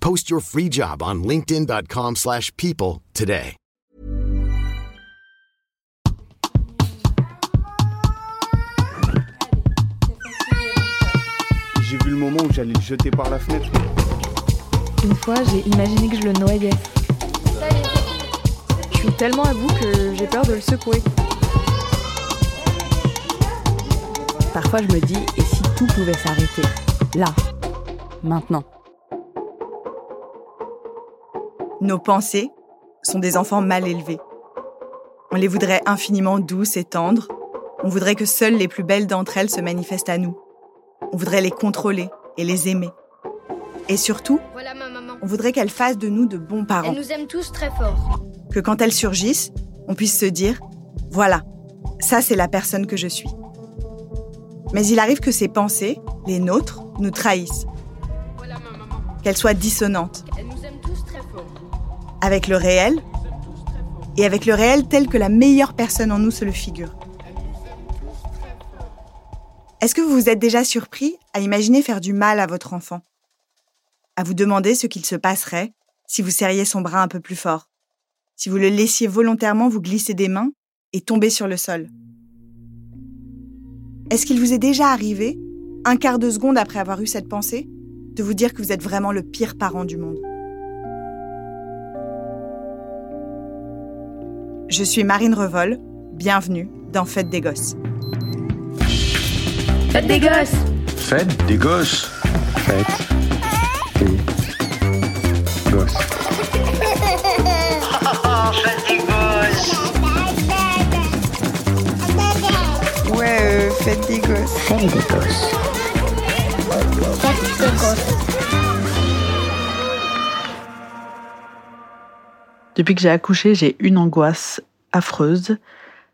Post your free job on linkedin.com/people slash people today. J'ai vu le moment où j'allais le jeter par la fenêtre. Une fois, j'ai imaginé que je le noyais. Je suis tellement à bout que j'ai peur de le secouer. Parfois, je me dis, et si tout pouvait s'arrêter Là, maintenant? Nos pensées sont des enfants mal élevés. On les voudrait infiniment douces et tendres. On voudrait que seules les plus belles d'entre elles se manifestent à nous. On voudrait les contrôler et les aimer. Et surtout, Voilà ma maman. on voudrait qu'elles fassent de nous de bons parents. Elle nous aime tous très fort. Que quand elles surgissent, on puisse se dire, voilà, ça c'est la personne que je suis. Mais il arrive que ces pensées, les nôtres, nous trahissent. Voilà ma maman. Qu'elles soient dissonantes avec le réel et avec le réel tel que la meilleure personne en nous se le figure. Est-ce que vous vous êtes déjà surpris à imaginer faire du mal à votre enfant? À vous demander ce qu'il se passerait si vous serriez son bras un peu plus fort, si vous le laissiez volontairement vous glisser des mains et tomber sur le sol. Est-ce qu'il vous est déjà arrivé, un quart de seconde après avoir eu cette pensée, de vous dire que vous êtes vraiment le pire parent du monde? Je suis Marine Revol, bienvenue dans Fête des Gosses. Faites des gosses Faites des gosses. Faites des gosses. Ouais, Fête des Gosses. Faites des gosses. Depuis que j'ai accouché, j'ai une angoisse affreuse.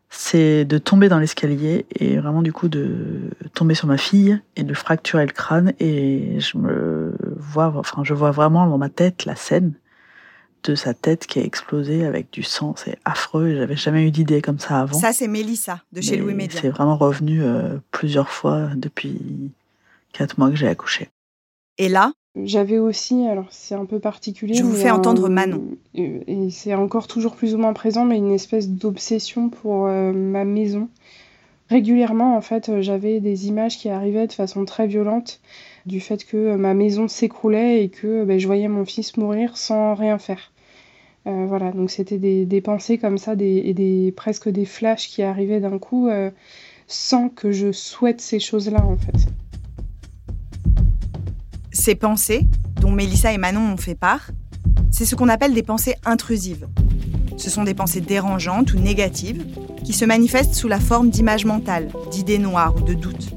C'est de tomber dans l'escalier et vraiment du coup de tomber sur ma fille et de fracturer le crâne. Et je me vois, enfin, je vois vraiment dans ma tête la scène de sa tête qui a explosé avec du sang. C'est affreux. J'avais jamais eu d'idée comme ça avant. Ça, c'est Mélissa de chez Mais Louis Média. C'est vraiment revenu euh, plusieurs fois depuis quatre mois que j'ai accouché. Et là, J'avais aussi, alors c'est un peu particulier. Je vous fais un- entendre Manon. Et c'est encore toujours plus ou moins présent, mais une espèce d'obsession pour euh, ma maison. Régulièrement, en fait, j'avais des images qui arrivaient de façon très violente du fait que euh, ma maison s'écroulait et que euh, ben, je voyais mon fils mourir sans rien faire. Euh, voilà, donc c'était des, des pensées comme ça, des, et des, presque des flashs qui arrivaient d'un coup euh, sans que je souhaite ces choses-là, en fait. Ces pensées, dont Mélissa et Manon ont fait part, c'est ce qu'on appelle des pensées intrusives. Ce sont des pensées dérangeantes ou négatives qui se manifestent sous la forme d'images mentales, d'idées noires ou de doutes.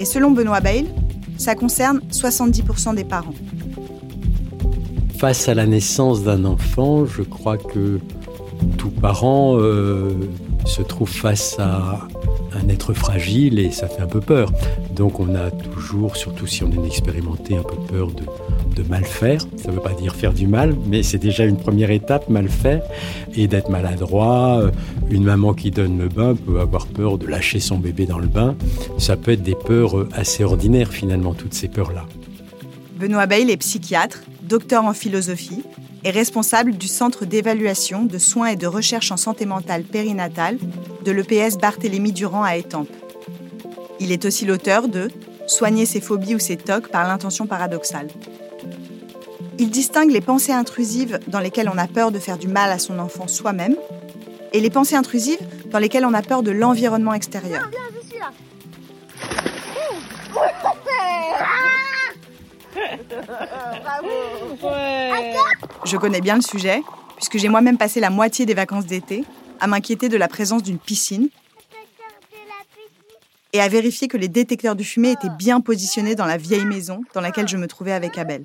Et selon Benoît Bayle, ça concerne 70% des parents. Face à la naissance d'un enfant, je crois que tout parent euh, se trouve face à un être fragile et ça fait un peu peur. Donc on a toujours, surtout si on est expérimenté, un peu peur de, de mal faire. Ça ne veut pas dire faire du mal, mais c'est déjà une première étape, mal faire, et d'être maladroit. Euh, Une maman qui donne le bain peut avoir peur de lâcher son bébé dans le bain. Ça peut être des peurs euh, assez ordinaires finalement, toutes ces peurs-là. Benoît Bayle est psychiatre, docteur en philosophie et responsable du Centre d'évaluation, de soins et de recherche en santé mentale périnatale de l'EPS Barthélemy Durand à Étampes. Il est aussi l'auteur de Soigner ses phobies ou ses tocs par l'intention paradoxale. Il distingue les pensées intrusives dans lesquelles on a peur de faire du mal à son enfant soi-même et les pensées intrusives dans lesquelles on a peur de l'environnement extérieur. Connais bien le sujet, puisque j'ai moi-même passé la moitié des vacances d'été à m'inquiéter de la présence d'une piscine et à vérifier que les détecteurs de fumée étaient bien positionnés dans la vieille maison dans laquelle je me trouvais avec Abel.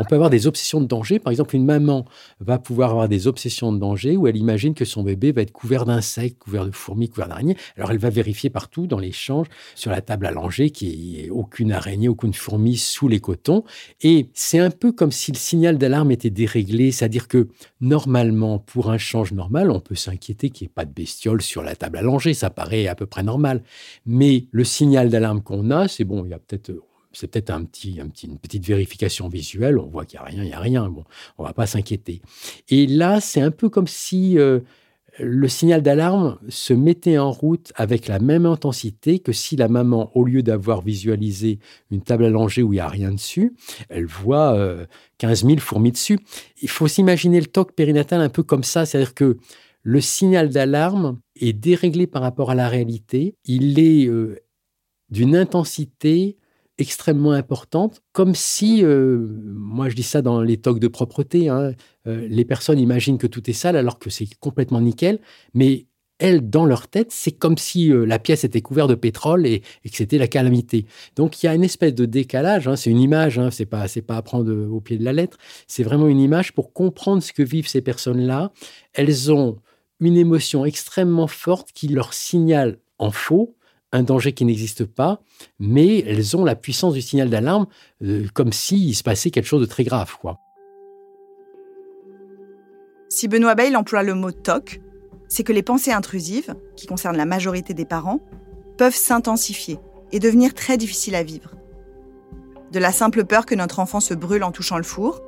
On peut avoir des obsessions de danger. Par exemple, une maman va pouvoir avoir des obsessions de danger où elle imagine que son bébé va être couvert d'insectes, couvert de fourmis, couvert d'araignées. Alors elle va vérifier partout dans l'échange, sur la table à langer, qu'il n'y ait aucune araignée, aucune fourmi sous les cotons. Et c'est un peu comme si le signal d'alarme était déréglé. C'est-à-dire que normalement, pour un change normal, on peut s'inquiéter qu'il n'y ait pas de bestiole sur la table à langer. Ça paraît à peu près normal. Mais le signal d'alarme qu'on a, c'est bon, il y a peut-être c'est peut-être un petit, un petit, une petite vérification visuelle, on voit qu'il n'y a rien, il n'y a rien, bon, on va pas s'inquiéter. Et là, c'est un peu comme si euh, le signal d'alarme se mettait en route avec la même intensité que si la maman, au lieu d'avoir visualisé une table langer où il n'y a rien dessus, elle voit 15 euh, 000 fourmis dessus. Il faut s'imaginer le toc périnatal un peu comme ça, c'est-à-dire que le signal d'alarme est déréglé par rapport à la réalité, il est euh, d'une intensité extrêmement importante, comme si, euh, moi je dis ça dans les tocs de propreté, hein, euh, les personnes imaginent que tout est sale alors que c'est complètement nickel, mais elles, dans leur tête, c'est comme si euh, la pièce était couverte de pétrole et, que c'était la calamité. Donc il y a une espèce de décalage, hein, c'est une image, hein, c'est pas pas à prendre au pied de la lettre, c'est vraiment une image pour comprendre ce que vivent ces personnes-là. Elles ont une émotion extrêmement forte qui leur signale en faux un danger qui n'existe pas, mais elles ont la puissance du signal d'alarme euh, comme s'il se passait quelque chose de très grave. Si Benoît Bayle emploie le mot TOC, c'est que les pensées intrusives, qui concernent la majorité des parents, peuvent s'intensifier et devenir très difficiles à vivre. De la simple peur que notre enfant se brûle en touchant le four,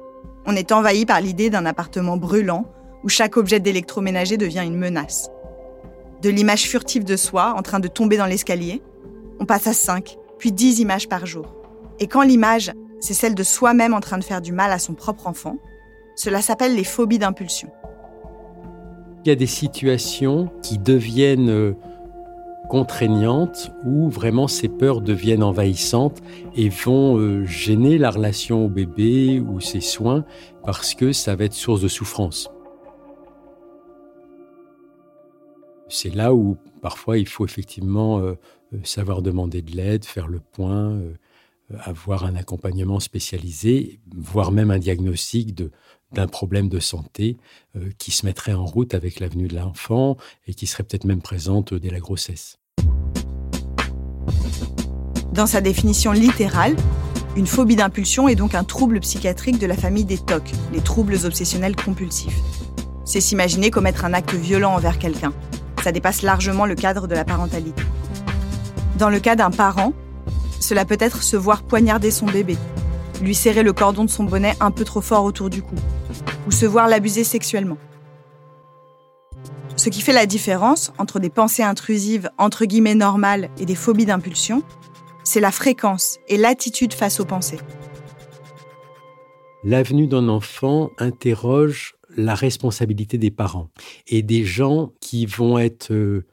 on est envahi par l'idée d'un appartement brûlant où chaque objet d'électroménager devient une menace de l'image furtive de soi en train de tomber dans l'escalier, on passe à 5, puis 10 images par jour. Et quand l'image, c'est celle de soi-même en train de faire du mal à son propre enfant, cela s'appelle les phobies d'impulsion. Il y a des situations qui deviennent euh, contraignantes où vraiment ces peurs deviennent envahissantes et vont euh, gêner la relation au bébé ou ses soins parce que ça va être source de souffrance. C'est là où parfois il faut effectivement euh, euh, savoir demander de l'aide, faire le point, euh, avoir un accompagnement spécialisé, voire même un diagnostic d'un problème de santé qui se mettrait en route avec l'avenue de l'enfant et qui serait peut-être même présente dès la grossesse. Dans sa définition littérale, une phobie d'impulsion est donc un trouble psychiatrique de la famille des TOC, les troubles obsessionnels compulsifs. C'est s'imaginer commettre un acte violent envers quelqu'un, ça dépasse largement le cadre de la parentalité. Dans le cas d'un parent, cela peut être se voir poignarder son bébé, lui serrer le cordon de son bonnet un peu trop fort autour du cou, ou se voir l'abuser sexuellement. Ce qui fait la différence entre des pensées intrusives entre guillemets normales et des phobies d'impulsion, c'est la fréquence et l'attitude face aux pensées. L'avenue d'un enfant interroge la responsabilité des parents et des gens qui vont être euh,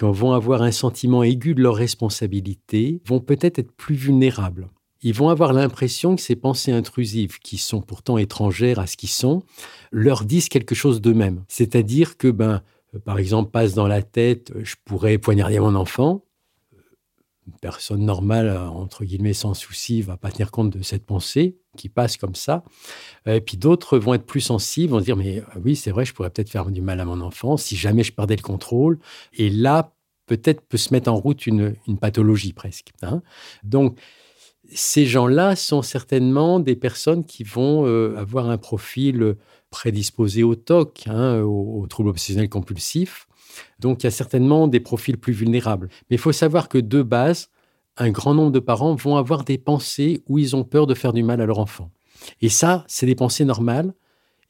vont avoir un sentiment aigu de leur responsabilité vont peut-être être plus vulnérables. Ils vont avoir l'impression que ces pensées intrusives, qui sont pourtant étrangères à ce qu'ils sont, leur disent quelque chose d'eux-mêmes. C'est-à-dire que, ben, euh, par exemple, passe dans la tête, je pourrais poignarder mon enfant, une personne normale, entre guillemets, sans souci, va pas tenir compte de cette pensée qui passe comme ça. Et puis d'autres vont être plus sensibles, vont se dire, mais euh, oui, c'est vrai, je pourrais peut-être faire du mal à mon enfant si jamais je perdais le contrôle. Et là, peut-être peut se mettre en route une, pathologie presque. Hein. Donc, ces gens-là sont certainement des personnes qui vont euh, avoir un profil prédisposé au TOC, hein, au, au trouble obsessionnel compulsif, donc il y a certainement des profils plus vulnérables. Mais il faut savoir que de base, un grand nombre de parents vont avoir des pensées où ils ont peur de faire du mal à leur enfant. Et ça, c'est des pensées normales.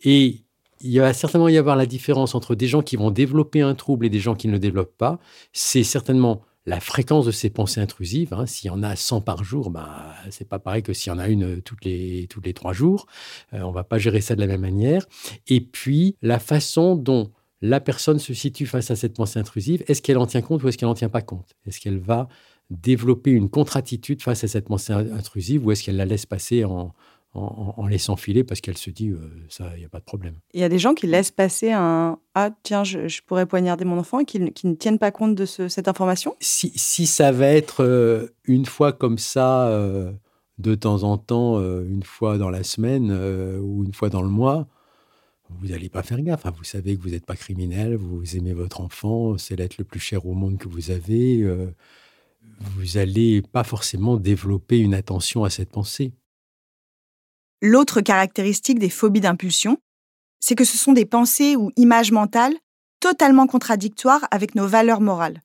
Et il va certainement y avoir la différence entre des gens qui vont développer un trouble et des gens qui ne le développent pas. C'est certainement la fréquence de ces pensées intrusives. Hein. S'il y en a 100 par jour, bah, c'est pas pareil que s'il y en a une toutes les, toutes les trois jours. Euh, on va pas gérer ça de la même manière. Et puis, la façon dont la personne se situe face à cette pensée intrusive, est-ce qu'elle en tient compte ou est-ce qu'elle n'en tient pas compte? Est-ce qu'elle va développer une contre-attitude face à cette pensée intrusive ou est-ce qu'elle la laisse passer en, en, laissant filer parce qu'elle se dit euh, ça, il n'y a pas de problème? Il y a des gens qui laissent passer un ah tiens je, pourrais poignarder mon enfant et qui, ne tiennent pas compte de cette information? Si, si, ça va être euh, une fois comme ça euh, de temps en temps, une fois dans la semaine ou une fois dans le mois, vous n'allez pas faire gaffe. Hein. Vous savez que vous n'êtes pas criminel, vous aimez votre enfant, c'est l'être le plus cher au monde que vous avez. Vous n'allez pas forcément développer une attention à cette pensée. L'autre caractéristique des phobies d'impulsion, c'est que ce sont des pensées ou images mentales totalement contradictoires avec nos valeurs morales.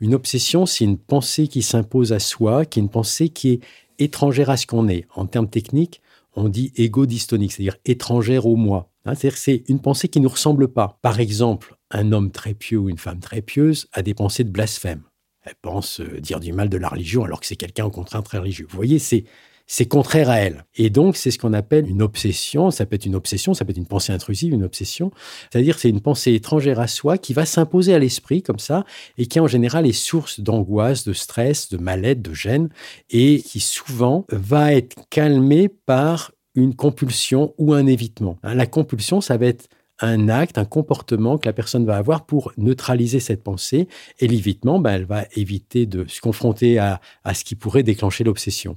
Une obsession, c'est une pensée qui s'impose à soi, qui est une pensée qui est étrangère à ce qu'on est. En termes techniques, on dit égo-dystonique, c'est-à-dire étrangère au moi. Hein, c'est-à-dire c'est une pensée qui ne nous ressemble pas. Par exemple, un homme très pieux ou une femme très pieuse a des pensées de blasphème. Elle pense euh, dire du mal de la religion alors que c'est quelqu'un au contraire très religieux. Vous voyez, c'est c'est contraire à elle. Et donc, c'est ce qu'on appelle une obsession. Ça peut être une obsession, ça peut être une pensée intrusive, une obsession. C'est-à-dire, c'est une pensée étrangère à soi qui va s'imposer à l'esprit comme ça et qui, en général, est source d'angoisse, de stress, de mal-être, de gêne et qui souvent va être calmée par une compulsion ou un évitement. Hein, la compulsion, ça va être un acte, un comportement que la personne va avoir pour neutraliser cette pensée. Et l'évitement, ben, elle va éviter de se confronter à ce qui pourrait déclencher l'obsession.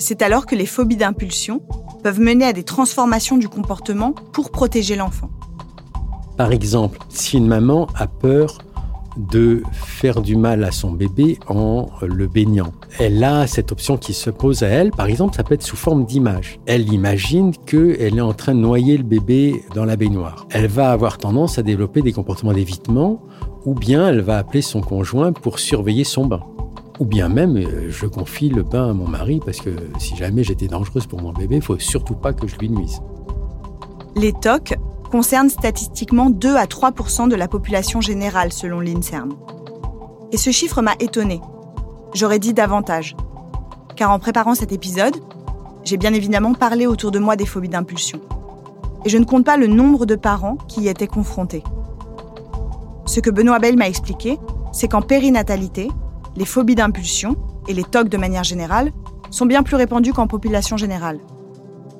C'est alors que les phobies d'impulsion peuvent mener à des transformations du comportement pour protéger l'enfant. Par exemple, si une maman a peur de faire du mal à son bébé en le baignant. Elle a cette option qui se pose à elle. Par exemple, ça peut être sous forme d'image. Elle imagine qu'elle est en train de noyer le bébé dans la baignoire. Elle va avoir tendance à développer des comportements d'évitement ou bien elle va appeler son conjoint pour surveiller son bain. Ou bien même, euh, je confie le bain à mon mari parce que si jamais j'étais dangereuse pour mon bébé, il faut surtout pas que je lui nuise. Les TOC concernent statistiquement 2 à 3% de la population générale selon l'INSERM. Et ce chiffre m'a étonné. J'aurais dit davantage. Car en préparant cet épisode, j'ai bien évidemment parlé autour de moi des phobies d'impulsion. Et je ne compte pas le nombre de parents qui y étaient confrontés. Ce que Benoît Bell m'a expliqué, c'est qu'en périnatalité, les phobies d'impulsion, et les TOC de manière générale, sont bien plus répandues qu'en population générale.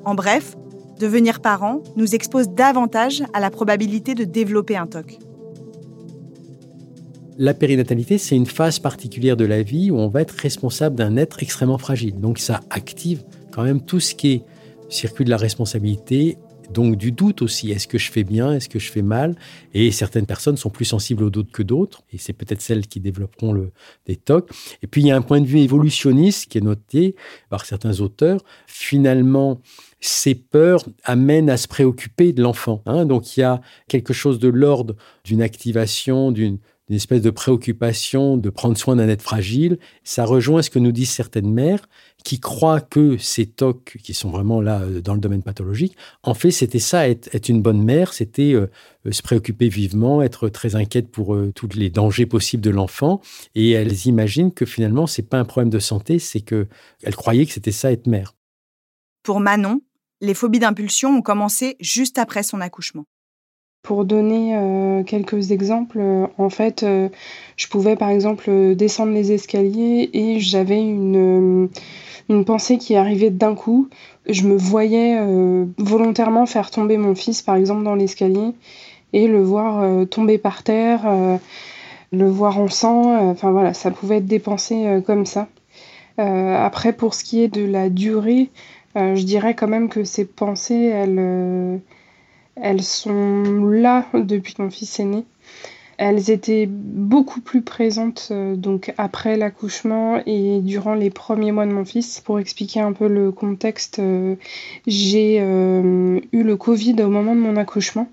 En bref, devenir parent nous expose davantage à la probabilité de développer un TOC. La périnatalité, c'est une phase particulière de la vie où on va être responsable d'un être extrêmement fragile. Donc ça active quand même tout ce qui est circuit de la responsabilité, donc du doute aussi. Est-ce que je fais bien? Est-ce que je fais mal? Et certaines personnes sont plus sensibles au doute que d'autres, et c'est peut-être celles qui développeront le, des TOC. Et puis il y a un point de vue évolutionniste qui est noté par certains auteurs. Finalement, ces peurs amènent à se préoccuper de l'enfant. Hein. Donc il y a quelque chose de l'ordre d'une activation, d'une espèce de préoccupation de prendre soin d'un être fragile. Ça rejoint ce que nous disent certaines mères qui croient que ces TOC, qui sont vraiment là euh, dans le domaine pathologique, en fait, c'était ça, être, une bonne mère, c'était euh, euh, se préoccuper vivement, être très inquiète pour tous les dangers possibles de l'enfant. Et elles imaginent que finalement, c'est pas un problème de santé, c'est que elles croyaient que c'était ça, être mère. Pour Manon, les phobies d'impulsion ont commencé juste après son accouchement. Pour donner quelques exemples, en fait, je pouvais par exemple descendre les escaliers et j'avais une une pensée qui arrivait d'un coup. Je me voyais euh, volontairement faire tomber mon fils, par exemple, dans l'escalier et le voir euh, tomber par terre, euh, le voir en sang. Enfin voilà, ça pouvait être des pensées comme ça. après, pour ce qui est de la durée, je dirais quand même que ces pensées, elles, elles sont là depuis que mon fils est né. Elles étaient beaucoup plus présentes euh, donc après l'accouchement et durant les premiers mois de mon fils. Pour expliquer un peu le contexte, euh, j'ai euh, eu le Covid au moment de mon accouchement.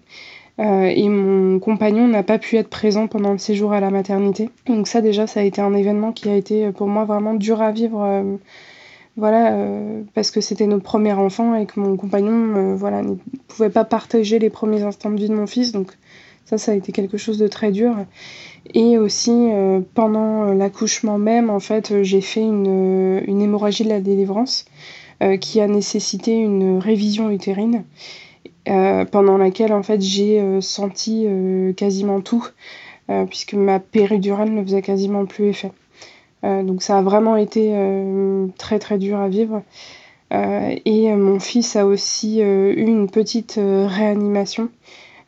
et mon compagnon n'a pas pu être présent pendant le séjour à la maternité. Donc ça déjà, ça a été un événement qui a été pour moi vraiment dur à vivre voilà, euh, parce que c'était notre premier enfant et que mon compagnon euh, voilà, ne pouvait pas partager les premiers instants de vie de mon fils. Donc ça, ça a été quelque chose de très dur. Et aussi, euh, pendant l'accouchement même, en fait, j'ai fait une, une, hémorragie de la délivrance qui a nécessité une révision utérine. pendant laquelle en fait j'ai senti quasiment tout puisque ma péridurale ne faisait quasiment plus effet. Euh, donc ça a vraiment été euh, très très dur à vivre. Euh, et mon fils a aussi eu une petite réanimation.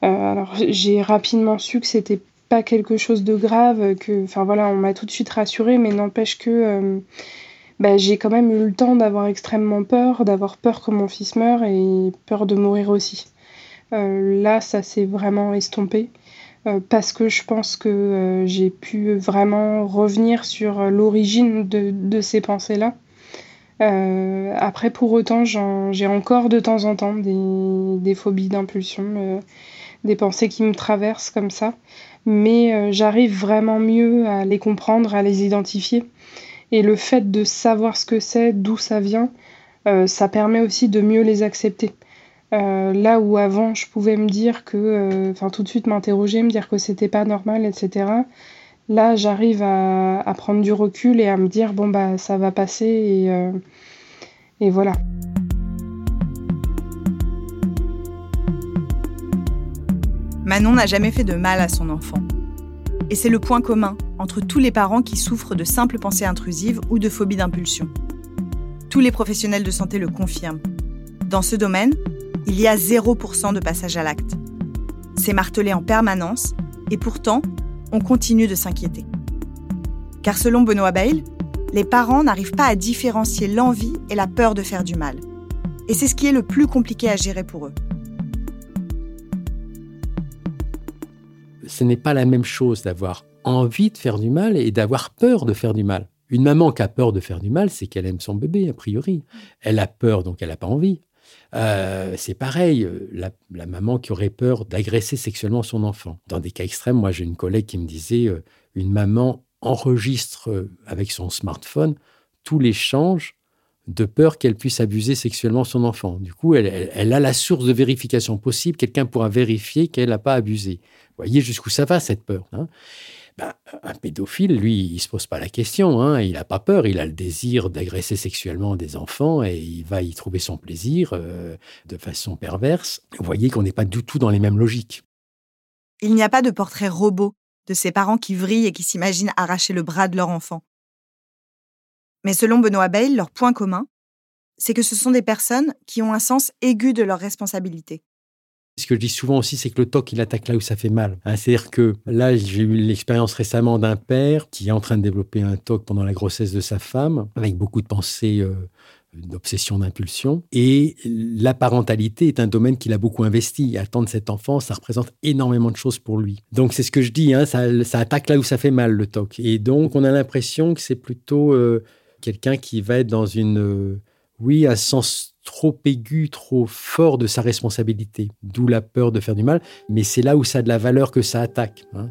alors j'ai rapidement su que c'était pas quelque chose de grave, que, enfin voilà, on m'a tout de suite rassurée, mais n'empêche que bah, j'ai quand même eu le temps d'avoir extrêmement peur, d'avoir peur que mon fils meure et peur de mourir aussi. là, ça s'est vraiment estompé. Euh, parce que je pense que euh, j'ai pu vraiment revenir sur euh, l'origine de, ces pensées-là. après, pour autant, j'ai encore de temps en temps des, phobies d'impulsion, des pensées qui me traversent comme ça, mais j'arrive vraiment mieux à les comprendre, à les identifier. Et le fait de savoir ce que c'est, d'où ça vient, ça permet aussi de mieux les accepter. Euh, là où avant je pouvais me dire que, euh, enfin tout de suite m'interroger, me dire que c'était pas normal, etc. Là j'arrive à, prendre du recul et à me dire bon bah ça va passer et, euh, et voilà. Manon n'a jamais fait de mal à son enfant. Et c'est le point commun entre tous les parents qui souffrent de simples pensées intrusives ou de phobie d'impulsion. Tous les professionnels de santé le confirment. Dans ce domaine, il y a 0% de passage à l'acte. C'est martelé en permanence, et pourtant, on continue de s'inquiéter. Car selon Benoît Bail, les parents n'arrivent pas à différencier l'envie et la peur de faire du mal. Et c'est ce qui est le plus compliqué à gérer pour eux. Ce n'est pas la même chose d'avoir envie de faire du mal et d'avoir peur de faire du mal. Une maman qui a peur de faire du mal, c'est qu'elle aime son bébé, a priori. Elle a peur, donc elle n'a pas envie. Euh, c'est pareil, euh, la, maman qui aurait peur d'agresser sexuellement son enfant. Dans des cas extrêmes, moi j'ai une collègue qui me disait, euh, une maman enregistre avec son smartphone les l'échange de peur qu'elle puisse abuser sexuellement son enfant. Du coup, elle, a la source de vérification possible. Quelqu'un pourra vérifier qu'elle n'a pas abusé. Vous voyez jusqu'où ça va, cette peur. Hein? Ben, un pédophile, lui, il se pose pas la question. Hein. il n'a pas peur. Il a le désir d'agresser sexuellement des enfants et il va y trouver son plaisir euh, de façon perverse. Vous voyez qu'on n'est pas du tout dans les mêmes logiques. Il n'y a pas de portrait robot de ces parents qui vrillent et qui s'imaginent arracher le bras de leur enfant. Mais selon Benoît Bail, leur point commun, c'est que ce sont des personnes qui ont un sens aigu de leurs responsabilités. Ce que je dis souvent aussi, c'est que le TOC, il attaque là où ça fait mal. Hein, c'est-à-dire que là, j'ai eu l'expérience récemment d'un père qui est en train de développer un TOC pendant la grossesse de sa femme, avec beaucoup de pensées euh, d'obsession, d'impulsion. Et la parentalité est un domaine qu'il a beaucoup investi. Attendre cet enfant, ça représente énormément de choses pour lui. Donc c'est ce que je dis, hein, ça, attaque là où ça fait mal, le TOC. Et donc on a l'impression que c'est plutôt euh, quelqu'un qui va être dans une... Euh, oui, un sens trop aigu, trop fort de sa responsabilité, d'où la peur de faire du mal, mais c'est là où ça a de la valeur que ça attaque. Hein.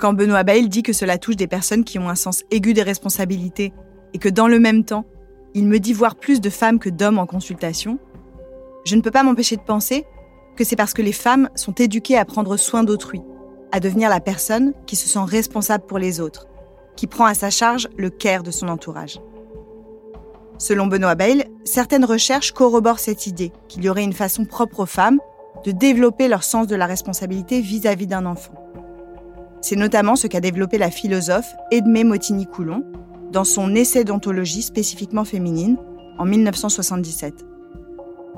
Quand Benoît Bail dit que cela touche des personnes qui ont un sens aigu des responsabilités et que dans le même temps, il me dit voir plus de femmes que d'hommes en consultation, je ne peux pas m'empêcher de penser que c'est parce que les femmes sont éduquées à prendre soin d'autrui, à devenir la personne qui se sent responsable pour les autres, qui prend à sa charge le care de son entourage. Selon Benoît Bail, certaines recherches corroborent cette idée qu'il y aurait une façon propre aux femmes de développer leur sens de la responsabilité vis-à-vis d'un enfant. C'est notamment ce qu'a développé la philosophe Edmé Motini-Coulon dans son essai d'ontologie spécifiquement féminine en 1977.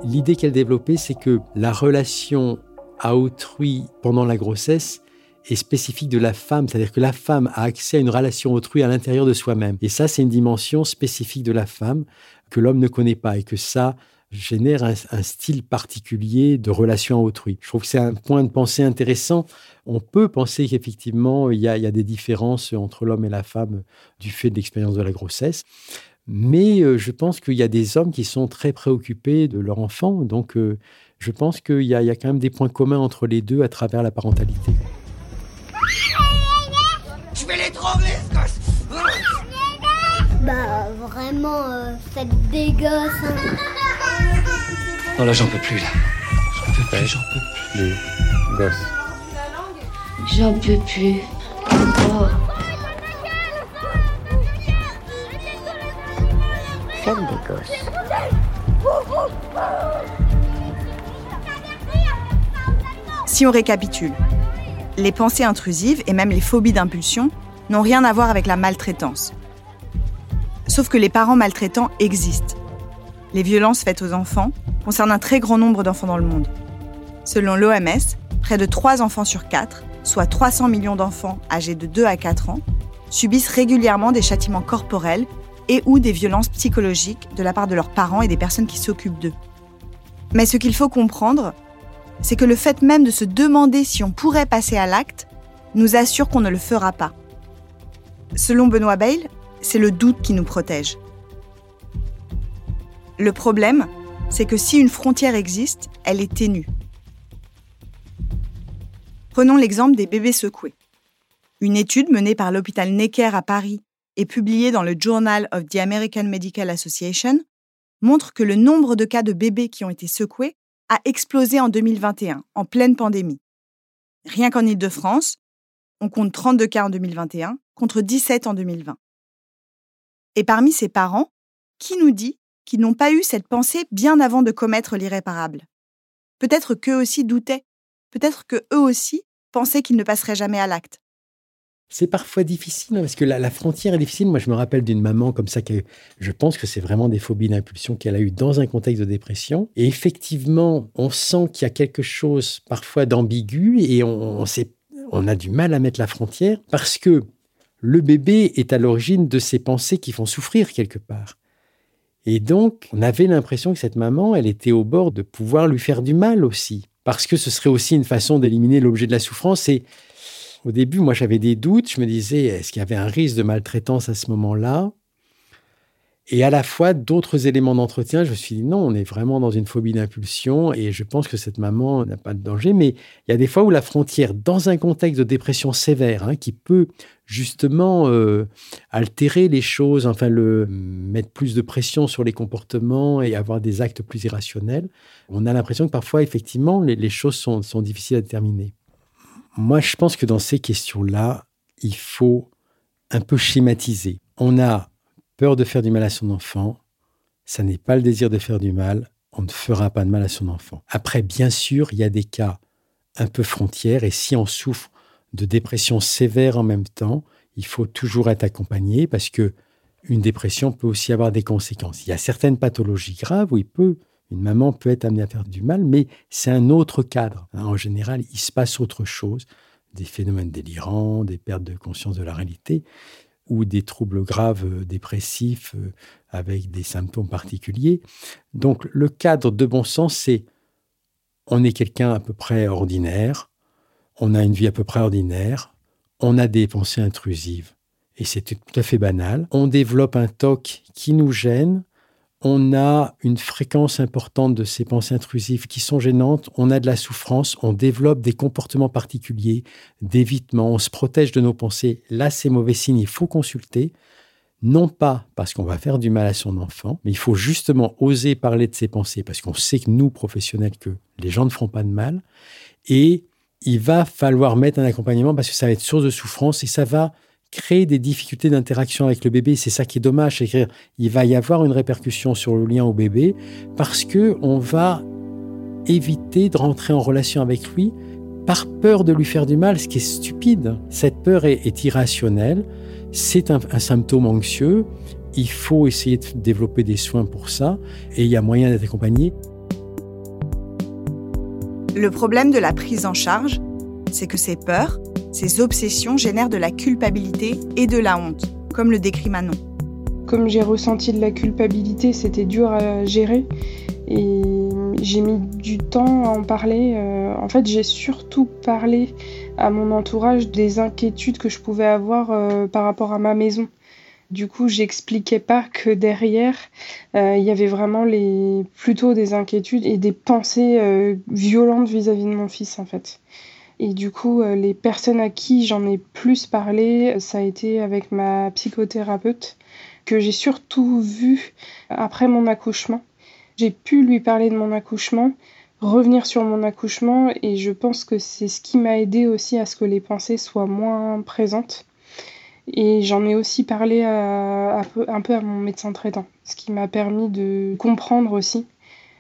L'idée qu'elle développait, c'est que la relation à autrui pendant la grossesse est spécifique de la femme, c'est-à-dire que la femme a accès à une relation autrui à l'intérieur de soi-même. Et ça, c'est une dimension spécifique de la femme que l'homme ne connaît pas et que ça génère un, style particulier de relation à autrui. Je trouve que c'est un point de pensée intéressant. On peut penser qu'effectivement, il, il, y a des différences entre l'homme et la femme du fait de l'expérience de la grossesse. Mais euh, je pense qu'il y a des hommes qui sont très préoccupés de leur enfant. Donc, euh, je pense qu'il y, a quand même des points communs entre les deux à travers la parentalité. Je vais les trouver, Bah, vraiment, euh, faites des gosses. Hein. Oh là, j'en peux plus, là. J'en peux plus, j'en peux plus. Les gosses. J'en peux plus. Oh. Faites des gosses. Si on récapitule, les pensées intrusives et même les phobies d'impulsion n'ont rien à voir avec la maltraitance. Sauf que les parents maltraitants existent. Les violences faites aux enfants concernent un très grand nombre d'enfants dans le monde. Selon l'OMS, près de 3 enfants sur 4, soit 300 millions d'enfants âgés de 2 à 4 ans, subissent régulièrement des châtiments corporels et ou des violences psychologiques de la part de leurs parents et des personnes qui s'occupent d'eux. Mais ce qu'il faut comprendre, c'est que le fait même de se demander si on pourrait passer à l'acte nous assure qu'on ne le fera pas. Selon Benoît Bayle, c'est le doute qui nous protège. Le problème, c'est que si une frontière existe, elle est ténue. Prenons l'exemple des bébés secoués. Une étude menée par l'hôpital Necker à Paris et publiée dans le Journal of the American Medical Association montre que le nombre de cas de bébés qui ont été secoués a explosé en 2021, en pleine pandémie. Rien qu'en Ile-de-France, on compte 32 cas en 2021 contre 17 en 2020. Et parmi ces parents, qui nous dit qu'ils n'ont pas eu cette pensée bien avant de commettre l'irréparable Peut-être qu'eux aussi doutaient, peut-être qu'eux aussi pensaient qu'ils ne passeraient jamais à l'acte. C'est parfois difficile, hein, parce que la, frontière est difficile. Moi, je me rappelle d'une maman comme ça, que je pense que c'est vraiment des phobies d'impulsion qu'elle a eues dans un contexte de dépression. Et effectivement, on sent qu'il y a quelque chose parfois d'ambigu et on, on a du mal à mettre la frontière parce que le bébé est à l'origine de ces pensées qui font souffrir quelque part. Et donc, on avait l'impression que cette maman, elle était au bord de pouvoir lui faire du mal aussi, parce que ce serait aussi une façon d'éliminer l'objet de la souffrance. Et au début, moi, j'avais des doutes. Je me disais, est-ce qu'il y avait un risque de maltraitance à ce moment-là? Et à la fois, d'autres éléments d'entretien, je me suis dit, non, on est vraiment dans une phobie d'impulsion et je pense que cette maman n'a pas de danger. Mais il y a des fois où la frontière, dans un contexte de dépression sévère, hein, qui peut justement euh, altérer les choses, enfin, le, mettre plus de pression sur les comportements et avoir des actes plus irrationnels, on a l'impression que parfois, effectivement, les, choses sont, sont difficiles à déterminer. Moi, je pense que dans ces questions-là, il faut un peu schématiser. On a peur de faire du mal à son enfant, ça n'est pas le désir de faire du mal, on ne fera pas de mal à son enfant. Après, bien sûr, il y a des cas un peu frontières, et si on souffre de dépression sévère en même temps, il faut toujours être accompagné parce que une dépression peut aussi avoir des conséquences. Il y a certaines pathologies graves où peut une maman peut être amenée à faire du mal, mais c'est un autre cadre. En général, il se passe autre chose, des phénomènes délirants, des pertes de conscience de la réalité, ou des troubles graves euh, dépressifs euh, avec des symptômes particuliers. Donc le cadre de bon sens, c'est on est quelqu'un à peu près ordinaire, on a une vie à peu près ordinaire, on a des pensées intrusives, et c'est tout à fait banal. On développe un TOC qui nous gêne, on a une fréquence importante de ces pensées intrusives qui sont gênantes, on a de la souffrance, on développe des comportements particuliers, d'évitement, on se protège de nos pensées. Là, c'est mauvais signe, il faut consulter. Non pas parce qu'on va faire du mal à son enfant, mais il faut justement oser parler de ses pensées parce qu'on sait que nous, professionnels, que les gens ne feront pas de mal. Et il va falloir mettre un accompagnement parce que ça va être source de souffrance et ça va créer des difficultés d'interaction avec le bébé. C'est ça qui est dommage, c'est il va y avoir une répercussion sur le lien au bébé parce que on va éviter de rentrer en relation avec lui par peur de lui faire du mal, ce qui est stupide. Cette peur est, irrationnelle, c'est un, un symptôme anxieux. Il faut essayer de développer des soins pour ça et il y a moyen d'être accompagné. Le problème de la prise en charge, c'est que ces peurs, ces obsessions génèrent de la culpabilité et de la honte, comme le décrit Manon. Comme j'ai ressenti de la culpabilité, c'était dur à gérer et j'ai mis du temps à en parler. Euh, en fait, j'ai surtout parlé à mon entourage des inquiétudes que je pouvais avoir euh, par rapport à ma maison. Du coup, j'expliquais pas que derrière, euh, il y avait vraiment les, plutôt des inquiétudes et des pensées violentes vis-à-vis de mon fils, en fait. Et du coup, les personnes à qui j'en ai plus parlé, ça a été avec ma psychothérapeute, que j'ai surtout vue après mon accouchement j'ai pu lui parler de mon accouchement, revenir sur mon accouchement et je pense que c'est ce qui m'a aidé aussi à ce que les pensées soient moins présentes. Et j'en ai aussi parlé un peu à mon médecin traitant, ce qui m'a permis de comprendre aussi.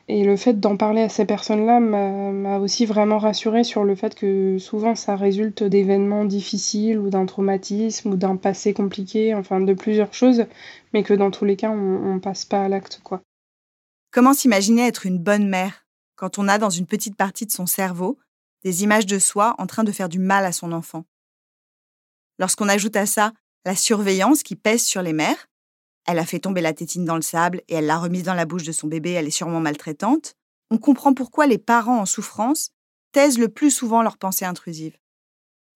Et le fait d'en parler à ces personnes-là m'a aussi vraiment rassurée sur le fait que souvent ça résulte d'événements difficiles ou d'un traumatisme ou d'un passé compliqué, enfin de plusieurs choses, mais que dans tous les cas on, on passe pas à l'acte quoi. Comment s'imaginer être une bonne mère quand on a dans une petite partie de son cerveau des images de soi en train de faire du mal à son enfant? Lorsqu'on ajoute à ça la surveillance qui pèse sur les mères, elle a fait tomber la tétine dans le sable et elle l'a remise dans la bouche de son bébé, elle est sûrement maltraitante, on comprend pourquoi les parents en souffrance taisent le plus souvent leurs pensées intrusives.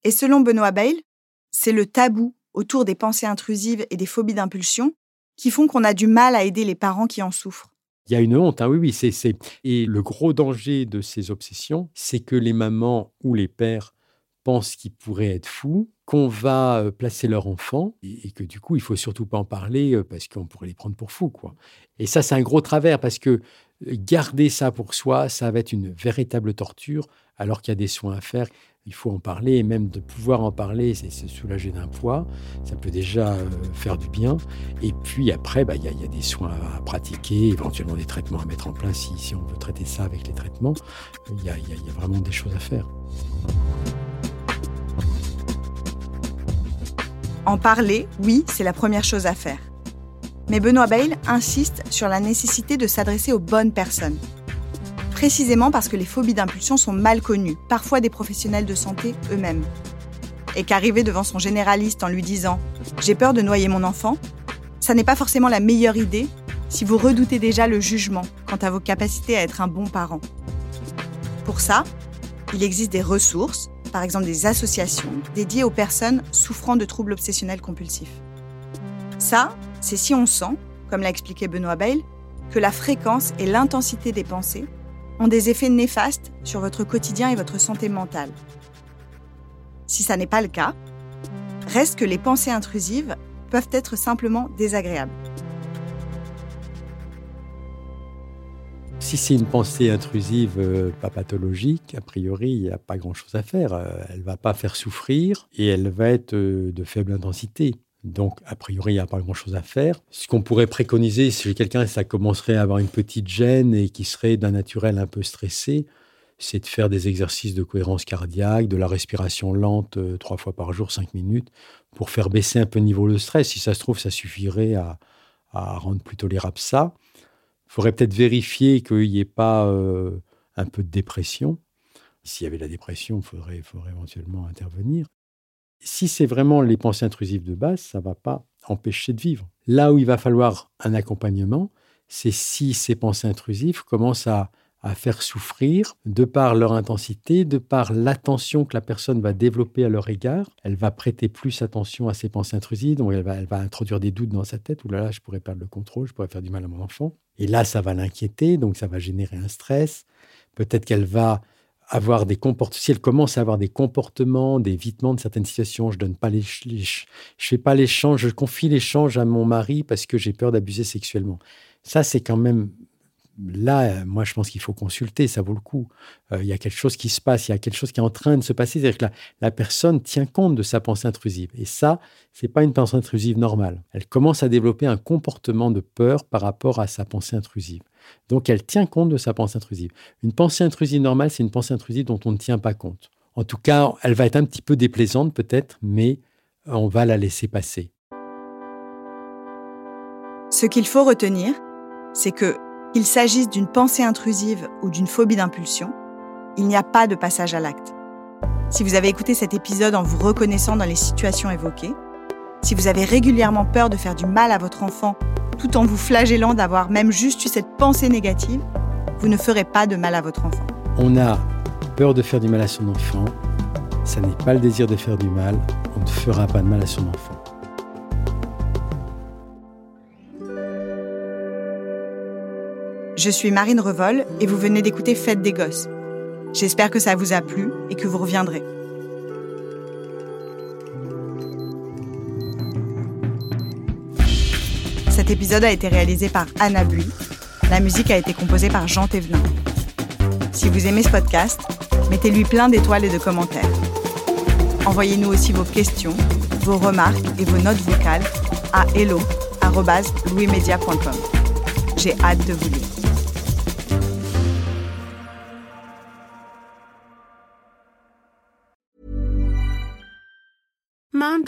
Et selon Benoît Bayle, c'est le tabou autour des pensées intrusives et des phobies d'impulsion qui font qu'on a du mal à aider les parents qui en souffrent. Il y a une honte, hein, oui, oui. C'est. Et le gros danger de ces obsessions, c'est que les mamans ou les pères pensent qu'ils pourraient être fous, qu'on va placer leur enfant et, que du coup, il faut surtout pas en parler parce qu'on pourrait les prendre pour fous, quoi. Et ça, c'est un gros travers parce que garder ça pour soi, ça va être une véritable torture alors qu'il y a des soins à faire il faut en parler et même de pouvoir en parler, c'est se soulager d'un poids. Ça peut déjà faire du bien. Et puis après, bah, il y, a des soins à pratiquer, éventuellement des traitements à mettre en place si, on veut traiter ça avec les traitements. Il y, a vraiment des choses à faire. En parler, oui, c'est la première chose à faire. Mais Benoît Bayle insiste sur la nécessité de s'adresser aux bonnes personnes précisément parce que les phobies d'impulsion sont mal connues, parfois des professionnels de santé eux-mêmes. Et qu'arriver devant son généraliste en lui disant ⁇ J'ai peur de noyer mon enfant ⁇ ça n'est pas forcément la meilleure idée si vous redoutez déjà le jugement quant à vos capacités à être un bon parent. Pour ça, il existe des ressources, par exemple des associations dédiées aux personnes souffrant de troubles obsessionnels compulsifs. Ça, c'est si on sent, comme l'a expliqué Benoît Bayle, que la fréquence et l'intensité des pensées ont des effets néfastes sur votre quotidien et votre santé mentale. Si ça n'est pas le cas, reste que les pensées intrusives peuvent être simplement désagréables. Si c'est une pensée intrusive euh, pas pathologique, a priori, il n'y a pas grand-chose à faire. Euh, elle ne va pas faire souffrir et elle va être euh, de faible intensité. Donc, a priori, il n'y a pas grand-chose à faire. Ce qu'on pourrait préconiser, si quelqu'un, ça commencerait à avoir une petite gêne et qui serait d'un naturel un peu stressé, c'est de faire des exercices de cohérence cardiaque, de la respiration lente trois fois par jour, cinq minutes, pour faire baisser un peu le niveau de stress. Si ça se trouve, ça suffirait à, rendre plus tolérable ça. Faudrait peut-être vérifier qu'il n'y ait pas euh, un peu de dépression. S'il y avait la dépression, il faudrait, faudrait éventuellement intervenir. Si c'est vraiment les pensées intrusives de base, ça ne va pas empêcher de vivre. Là où il va falloir un accompagnement, c'est si ces pensées intrusives commencent à, faire souffrir de par leur intensité, de par l'attention que la personne va développer à leur égard. Elle va prêter plus attention à ces pensées intrusives, donc elle va, introduire des doutes dans sa tête, ou là, là, je pourrais perdre le contrôle, je pourrais faire du mal à mon enfant. Et là, ça va l'inquiéter, donc ça va générer un stress. Peut-être qu'elle va avoir des comportements, si elle commence à avoir des comportements, des d'évitement de certaines situations, je donne pas les, je fais pas l'échange, je confie l'échange à mon mari parce que j'ai peur d'abuser sexuellement. Ça, c'est quand même là, moi, je pense qu'il faut consulter, ça vaut le coup. Euh, il y a quelque chose qui se passe, il y a quelque chose qui est en train de se passer. C'est-à-dire que la, la, personne tient compte de sa pensée intrusive. Et ça, c'est pas une pensée intrusive normale. Elle commence à développer un comportement de peur par rapport à sa pensée intrusive. Donc, elle tient compte de sa pensée intrusive. Une pensée intrusive normale, c'est une pensée intrusive dont on ne tient pas compte. En tout cas, elle va être un petit peu déplaisante peut-être, mais on va la laisser passer. Ce qu'il faut retenir, c'est que qu'il s'agisse d'une pensée intrusive ou d'une phobie d'impulsion, il n'y a pas de passage à l'acte. Si vous avez écouté cet épisode en vous reconnaissant dans les situations évoquées, si vous avez régulièrement peur de faire du mal à votre enfant tout en vous flagellant d'avoir même juste eu cette pensée négative, vous ne ferez pas de mal à votre enfant. On a peur de faire du mal à son enfant. Ça n'est pas le désir de faire du mal. On ne fera pas de mal à son enfant. Je suis Marine Revol et vous venez d'écouter Fête des Gosses. J'espère que ça vous a plu et que vous reviendrez. Cet épisode a été réalisé par Anna Bui. La musique a été composée par Jean Thévenin. Si vous aimez ce podcast, mettez-lui plein d'étoiles et de commentaires. Envoyez-nous aussi vos questions, vos remarques et vos notes vocales à hello.louismedia.com. J'ai hâte de vous lire.